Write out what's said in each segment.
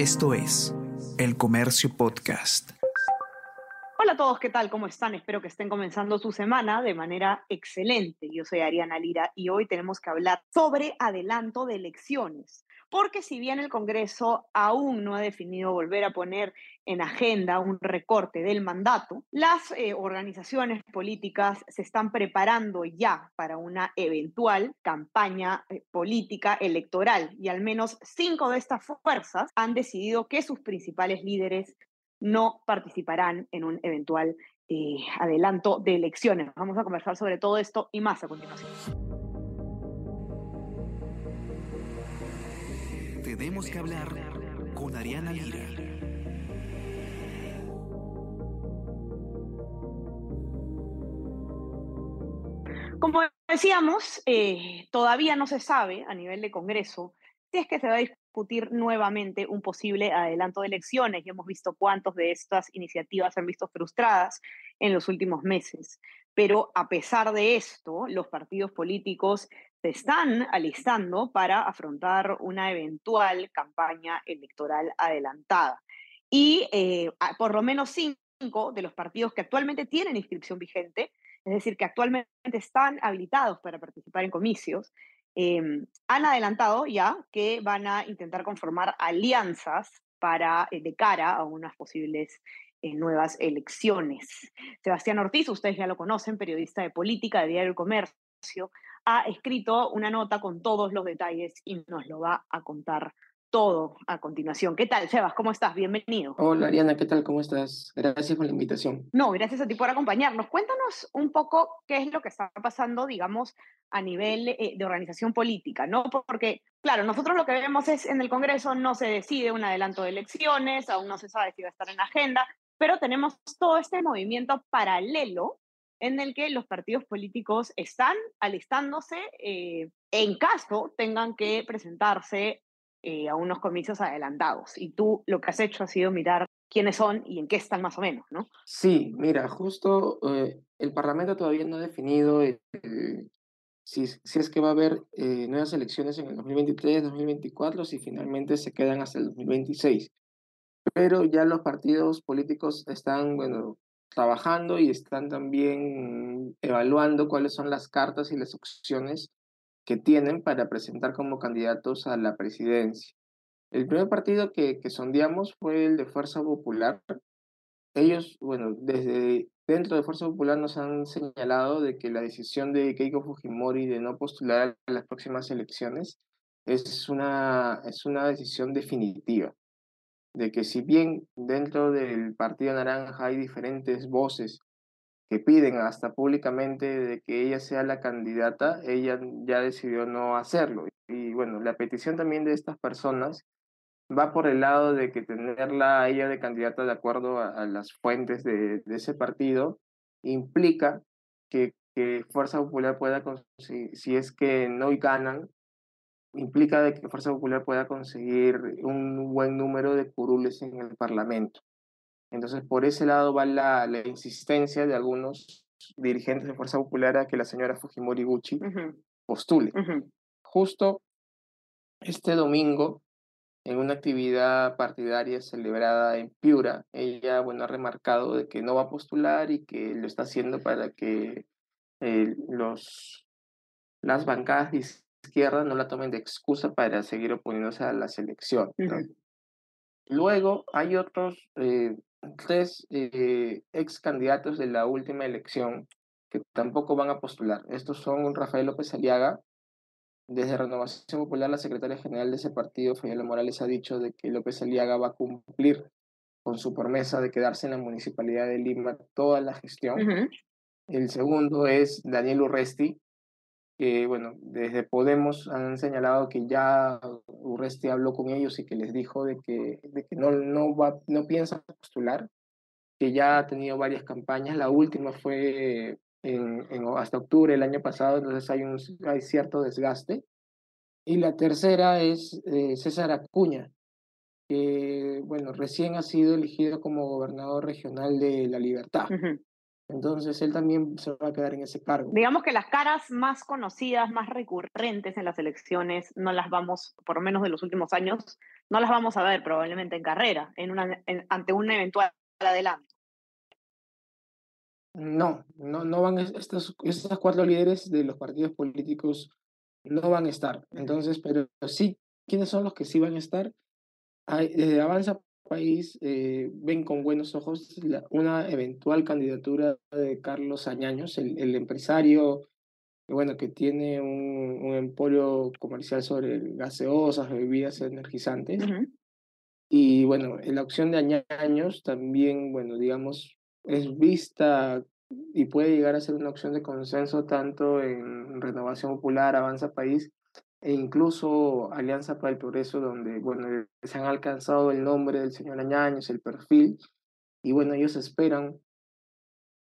Esto es El Comercio Podcast. Hola a todos, ¿qué tal? ¿Cómo están? Espero que estén comenzando su semana de manera excelente. Yo soy Ariana Lira y hoy tenemos que hablar sobre adelanto de elecciones porque si bien el Congreso aún no ha definido volver a poner en agenda un recorte del mandato, las eh, organizaciones políticas se están preparando ya para una eventual campaña eh, política electoral y al menos cinco de estas fuerzas han decidido que sus principales líderes no participarán en un eventual eh, adelanto de elecciones. Vamos a conversar sobre todo esto y más a continuación. Tenemos que hablar con Ariana Lira. Como decíamos, eh, todavía no se sabe a nivel de Congreso si es que se va a discutir nuevamente un posible adelanto de elecciones y hemos visto cuántas de estas iniciativas se han visto frustradas en los últimos meses. Pero a pesar de esto, los partidos políticos se están alistando para afrontar una eventual campaña electoral adelantada. Y eh, por lo menos cinco de los partidos que actualmente tienen inscripción vigente, es decir, que actualmente están habilitados para participar en comicios, em, han adelantado ya que van a intentar conformar alianzas para, eh, de cara a unas posibles eh, nuevas elecciones. Sebastián Ortiz, ustedes ya lo conocen, periodista de política de Diario El Comercio, ha escrito una nota con todos los detalles y nos lo va a contar todo a continuación. ¿Qué tal, Sebas? ¿Cómo estás? Bienvenido. Hola, Ariana, ¿qué tal? ¿Cómo estás? Gracias por la invitación. No, gracias a ti por acompañarnos. Cuéntanos un poco qué es lo que está pasando, digamos, a nivel eh, de organización política, ¿no? Porque, claro, nosotros lo que vemos es en el Congreso no se decide un adelanto de elecciones, aún no se sabe si va a estar en agenda, pero tenemos todo este movimiento paralelo en el que los partidos políticos están alistándose eh, en caso tengan que presentarse eh, a unos comicios adelantados. Y tú lo que has hecho ha sido mirar quiénes son y en qué están más o menos, ¿no? Sí, mira, justo eh, el Parlamento todavía no ha definido si, si, es que va a haber nuevas elecciones en el 2023, 2024, si finalmente se quedan hasta el 2026. Pero ya los partidos políticos están, bueno, trabajando y están también evaluando cuáles son las cartas y las opciones que tienen para presentar como candidatos a la presidencia. El primer partido que, que sondeamos fue el de Fuerza Popular. Ellos, bueno, desde dentro de Fuerza Popular nos han señalado de que la decisión de Keiko Fujimori de no postular a las próximas elecciones es una, es una decisión definitiva de que si bien dentro del Partido Naranja hay diferentes voces que piden hasta públicamente de que ella sea la candidata, ella ya decidió no hacerlo. Y bueno, la petición también de estas personas va por el lado de que tenerla a ella de candidata de acuerdo a, las fuentes de, de, ese partido implica que, que Fuerza Popular pueda conseguir, si es que no ganan, implica de que Fuerza Popular pueda conseguir un buen número de curules en el Parlamento. Entonces, por ese lado va la, la insistencia de algunos dirigentes de Fuerza Popular a que la señora Fujimori Gucci postule. Justo este domingo, en una actividad partidaria celebrada en Piura, ella bueno, ha remarcado de que no va a postular y que lo está haciendo para que eh, los, las bancadas izquierda no la tomen de excusa para seguir oponiéndose a la selección. Luego hay otros eh, tres eh, ex candidatos de la última elección que tampoco van a postular. Estos son Rafael López Aliaga. Desde Renovación Popular, la secretaria general de ese partido, Fayela Morales, ha dicho de que López Aliaga va a cumplir con su promesa de quedarse en la municipalidad de Lima toda la gestión. El segundo es Daniel Urresti, que, bueno, desde Podemos han señalado que ya Urresti habló con ellos y que les dijo de que, de que no, no, va, no piensa postular, que ya ha tenido varias campañas, la última fue en, en, hasta octubre del año pasado, entonces hay, un, hay cierto desgaste. Y la tercera es eh, César Acuña, que, bueno, recién ha sido elegido como gobernador regional de La Libertad. Entonces él también se va a quedar en ese cargo. Digamos que las caras más conocidas, más recurrentes en las elecciones, no las vamos, por lo menos de los últimos años, no las vamos a ver probablemente en carrera, en una, ante un eventual adelanto. No, no, no van estos, estos cuatro líderes de los partidos políticos no van a estar. Entonces, pero sí, ¿quiénes son los que sí van a estar? Desde Avanza País eh, ven con buenos ojos una eventual candidatura de Carlos Añaños, el, el empresario bueno, que tiene un, un, emporio comercial sobre gaseosas, bebidas energizantes. Y bueno, la opción de Añaños también, bueno, digamos, es vista y puede llegar a ser una opción de consenso tanto en Renovación Popular, Avanza País, e incluso Alianza para el Progreso, donde, bueno, se han alcanzado el nombre del señor Añaños, el perfil, y bueno, ellos esperan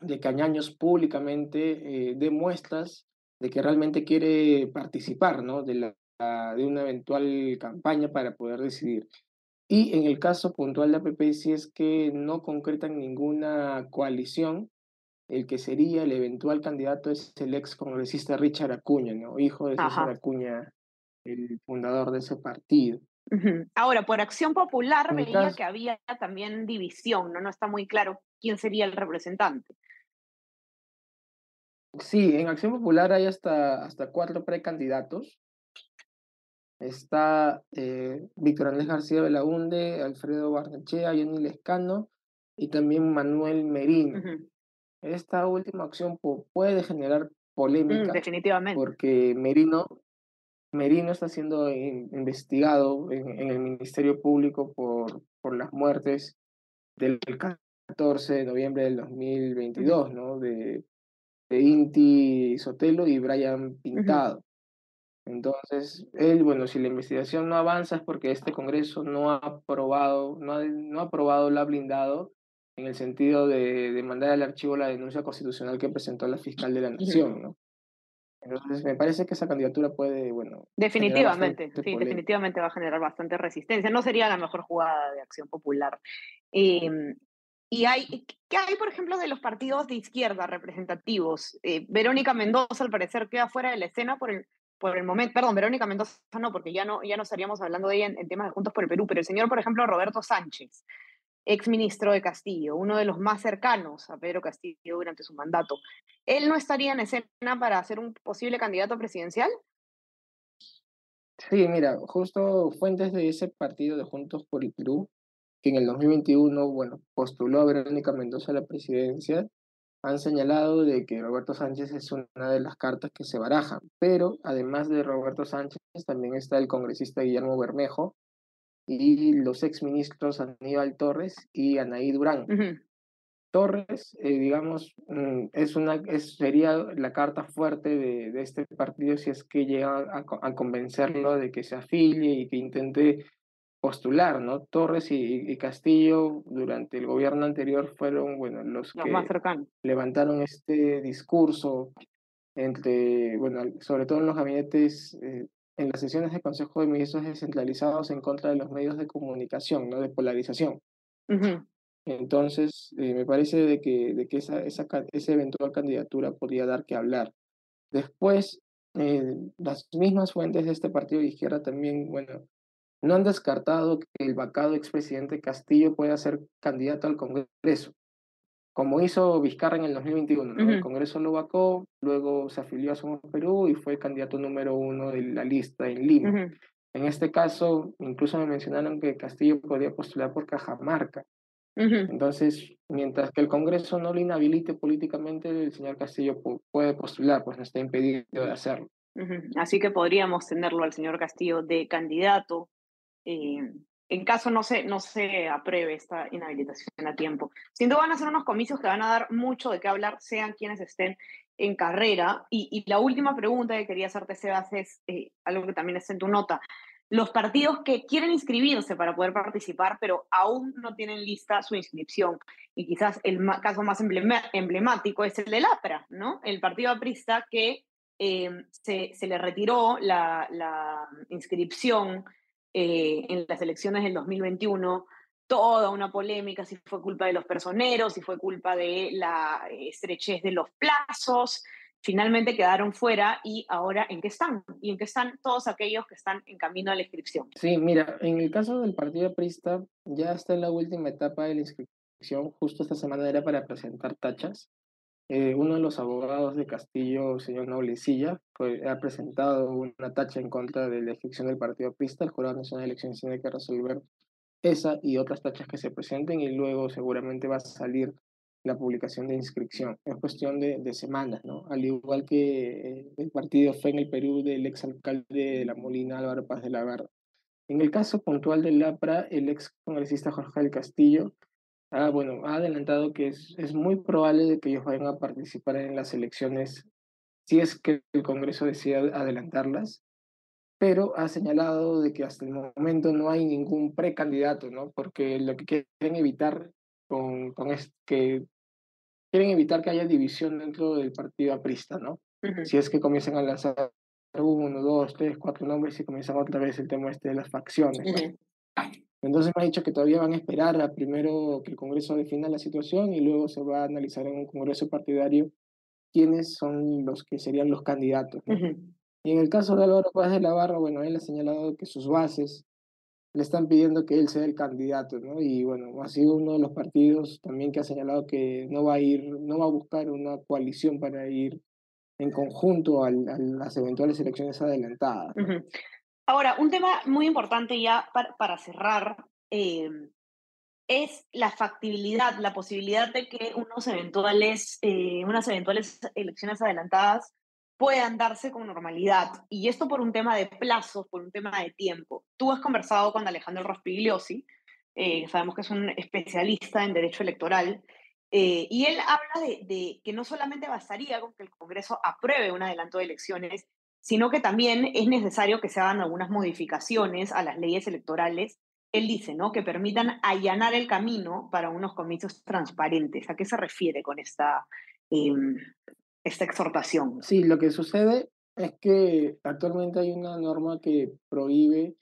de que Añaños públicamente eh, dé muestras de que realmente quiere participar, ¿no? De, la, de una eventual campaña para poder decidir. Y en el caso puntual de APP, si es que no concretan ninguna coalición, el que sería el eventual candidato es el ex congresista Richard Acuña, ¿no? Hijo de César Acuña, el fundador de ese partido. Ahora, por Acción Popular veía que había también división, ¿no? No está muy claro quién sería el representante. Sí, en Acción Popular hay hasta, hasta cuatro precandidatos. Está eh, Víctor Andrés García Belaunde, Alfredo Barnechea, Johnny Lescano y también Manuel Merino. Esta última acción puede generar mm, polémica. definitivamente. Porque Merino Merino está siendo investigado en, el Ministerio Público por, por las muertes del 14 de noviembre del 2022, ¿no? De, de Inti Sotelo y Brian Pintado. Entonces, él, bueno, si la investigación no avanza es porque este Congreso no ha aprobado, no ha, no ha aprobado, la blindado en el sentido de, de mandar al archivo la denuncia constitucional que presentó la fiscal de la Nación, ¿no? Entonces, me parece que esa candidatura puede, bueno. Definitivamente, sí, definitivamente va a generar bastante resistencia. No sería la mejor jugada de acción popular. Em, y hay, ¿qué hay, por ejemplo, de los partidos de izquierda representativos? Eh, Verónica Mendoza, al parecer, queda fuera de la escena por el, por el momento. Perdón, Verónica Mendoza no, porque ya no, ya no estaríamos hablando de ella en, en temas de Juntos por el Perú, pero el señor, por ejemplo, Roberto Sánchez ex ministro de Castillo, uno de los más cercanos a Pedro Castillo durante su mandato. ¿Él no estaría en escena para ser un posible candidato presidencial? Sí, mira, justo fuentes de ese partido de Juntos por el Perú, que en el 2021, bueno, postuló a Verónica Mendoza a la presidencia, han señalado de que Roberto Sánchez es una de las cartas que se barajan, pero además de Roberto Sánchez también está el congresista Guillermo Bermejo, y los exministros Aníbal Torres y Anaí Durán. Torres, eh, digamos, mm, es una, es, sería la carta fuerte de, de este partido si es que llega a, a, convencerlo de que se afilie y que intente postular, ¿no? Torres y, Castillo durante el gobierno anterior fueron, bueno, los, que más levantaron este discurso entre, bueno, sobre todo en los gabinetes eh, en las sesiones de Consejo de Ministros descentralizados en contra de los medios de comunicación, ¿no? de polarización. Entonces, eh, me parece de que, de que esa, esa, esa, eventual candidatura podría dar que hablar. Después, eh, las mismas fuentes de este partido de izquierda también, bueno, no han descartado que el vacado expresidente Castillo pueda ser candidato al Congreso como hizo Vizcarra en el 2021. ¿no? El Congreso lo vacó, luego se afilió a Somos Perú y fue candidato número uno de la lista en Lima. En este caso, incluso me mencionaron que Castillo podía postular por Cajamarca. Entonces, mientras que el Congreso no lo inhabilite políticamente, el señor Castillo puede postular, pues no está impedido de hacerlo. Así que podríamos tenerlo al señor Castillo de candidato. Eh, en caso no se, no se apruebe esta inhabilitación a tiempo. Sin duda van a ser unos comicios que van a dar mucho de qué hablar, sean quienes estén en carrera. Y, la última pregunta que quería hacerte, Sebas, es eh, algo que también está en tu nota. Los partidos que quieren inscribirse para poder participar, pero aún no tienen lista su inscripción. Y quizás el caso más emblemático es el del APRA, ¿no? El partido aprista que eh, se, se, le retiró la, la inscripción eh, en las elecciones del 2021 toda una polémica si fue culpa de los personeros, si fue culpa de la estrechez de los plazos. Finalmente quedaron fuera y ahora ¿en qué están? ¿Y en qué están todos aquellos que están en camino a la inscripción? Sí, mira, en el caso del partido Prista ya está en la última etapa de la inscripción. Justo esta semana era para presentar tachas. Eh, uno de los abogados de Castillo, señor Noblecilla, fue, ha presentado una tacha en contra de la inscripción del partido Prista. El Jurado Nacional de Elecciones tiene que resolver esa y otras tachas que se presenten y luego seguramente va a salir la publicación de inscripción. Es cuestión de, de semanas, ¿no? Al igual que eh, el partido fue en el Perú del exalcalde de La Molina, Álvaro Paz de la Garra. En el caso puntual del LAPRA, el ex congresista Jorge del Castillo ha, bueno, ha adelantado que es, es muy probable de que ellos vayan a participar en las elecciones si es que el Congreso decide adelantarlas, pero ha señalado de que hasta el momento no hay ningún precandidato, ¿no? Porque lo que quieren evitar con, con es que quieren evitar que haya división dentro del partido aprista, ¿no? Si es que comienzan a lanzar uno, dos, tres, cuatro nombres y comienzan otra vez el tema este de las facciones. Entonces me ha dicho que todavía van a esperar a primero que el Congreso defina la situación y luego se va a analizar en un Congreso partidario quiénes son los que serían los candidatos. Y en el caso de Álvaro Paz de la Barra, bueno, él ha señalado que sus bases le están pidiendo que él sea el candidato, ¿no? Y bueno, ha sido uno de los partidos también que ha señalado que no va a ir, no va a buscar una coalición para ir en conjunto a, las eventuales elecciones adelantadas. Ahora, un tema muy importante ya para, cerrar eh, es la factibilidad, la posibilidad de que unos eventuales, eh, unas eventuales elecciones adelantadas puedan darse con normalidad. Y esto por un tema de plazos, por un tema de tiempo. Tú has conversado con Alejandro Rospigliosi, eh, sabemos que es un especialista en derecho electoral, eh, y él habla de, que no solamente bastaría con que el Congreso apruebe un adelanto de elecciones, sino que también es necesario que se hagan algunas modificaciones a las leyes electorales. Él dice, ¿no? Que permitan allanar el camino para unos comicios transparentes. ¿A qué se refiere con esta em, esta exhortación. Sí, lo que sucede es que actualmente hay una norma que prohíbe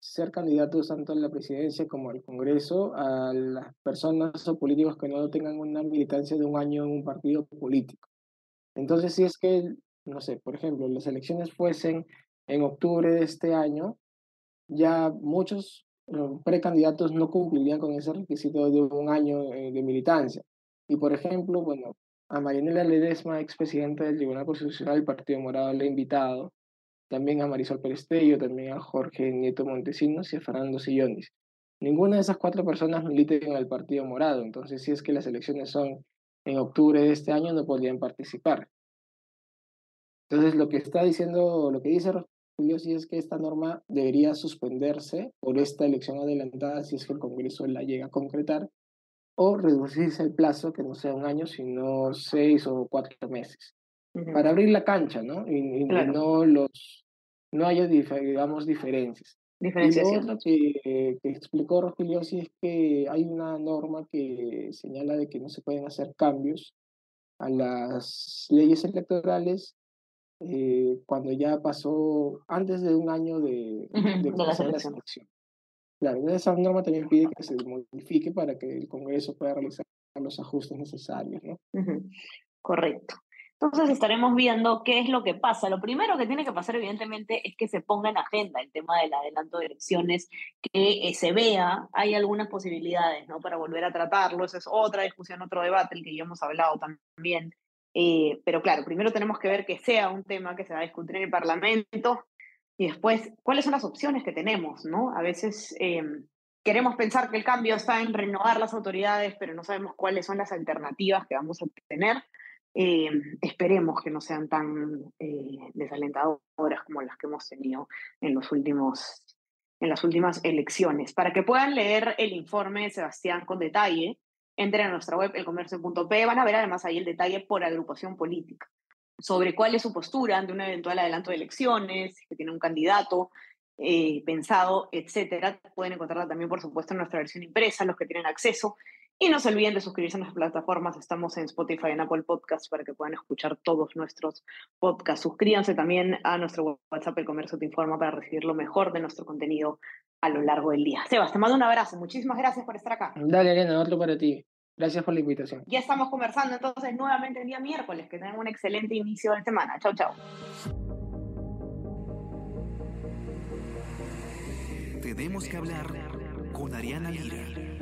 ser candidatos tanto a la presidencia como al Congreso a las personas o políticos que no tengan una militancia de un año en un partido político. Entonces, si es que, no sé, por ejemplo, las elecciones fuesen en octubre de este año, ya muchos eh, precandidatos no cumplirían con ese requisito de un año eh, de militancia. Y por ejemplo, bueno, a Marianela Ledesma, expresidenta del Tribunal Constitucional del Partido Morado, le ha invitado, también a Marisol Perestello, también a Jorge Nieto Montesinos y a Fernando Sillonis. Ninguna de esas cuatro personas milita en el Partido Morado, entonces si es que las elecciones son en octubre de este año, no podrían participar. Entonces lo que está diciendo, lo que dice Julio, sí es que esta norma debería suspenderse por esta elección adelantada si es que el Congreso la llega a concretar o reducirse el plazo, que no sea un año, sino seis o cuatro meses, para abrir la cancha, ¿no? Y, no los no haya, digamos, diferencias. Y lo otro que, que explicó Rogelio sí es que hay una norma que señala de que no se pueden hacer cambios a las leyes electorales eh, cuando ya pasó antes de un año de, de, la elección. Claro, esa norma también pide que se modifique para que el Congreso pueda realizar los ajustes necesarios, ¿no? Correcto. Entonces estaremos viendo qué es lo que pasa. Lo primero que tiene que pasar, evidentemente, es que se ponga en agenda el tema del adelanto de elecciones, que eh, se vea, hay algunas posibilidades, ¿no? Para volver a tratarlo. Esa es otra discusión, otro debate, el que ya hemos hablado también. Eh, pero claro, primero tenemos que ver que sea un tema que se va a discutir en el Parlamento, y después, ¿cuáles son las opciones que tenemos? ¿no? A veces eh, queremos pensar que el cambio está en renovar las autoridades, pero no sabemos cuáles son las alternativas que vamos a tener. Eh, esperemos que no sean tan eh, desalentadoras como las que hemos tenido en, los últimos, en las últimas elecciones. Para que puedan leer el informe de Sebastián con detalle, entren a nuestra web, elcomercio.p, van a ver además ahí el detalle por agrupación política sobre cuál es su postura ante un eventual adelanto de elecciones, que tiene un candidato eh, pensado, etcétera. Pueden encontrarla también, por supuesto, en nuestra versión impresa, los que tienen acceso. Y no se olviden de suscribirse a nuestras plataformas. Estamos en Spotify, en Apple Podcasts para que puedan escuchar todos nuestros podcasts. Suscríbanse también a nuestro WhatsApp El Comercio Te Informa para recibir lo mejor de nuestro contenido a lo largo del día. Sebas, te mando un abrazo. Muchísimas gracias por estar acá. Dale, Elena, otro para ti. Gracias por la invitación. Ya estamos conversando entonces nuevamente el día miércoles. Que tengan un excelente inicio de semana. Chau, chau. Tenemos que hablar con Ariana Lira.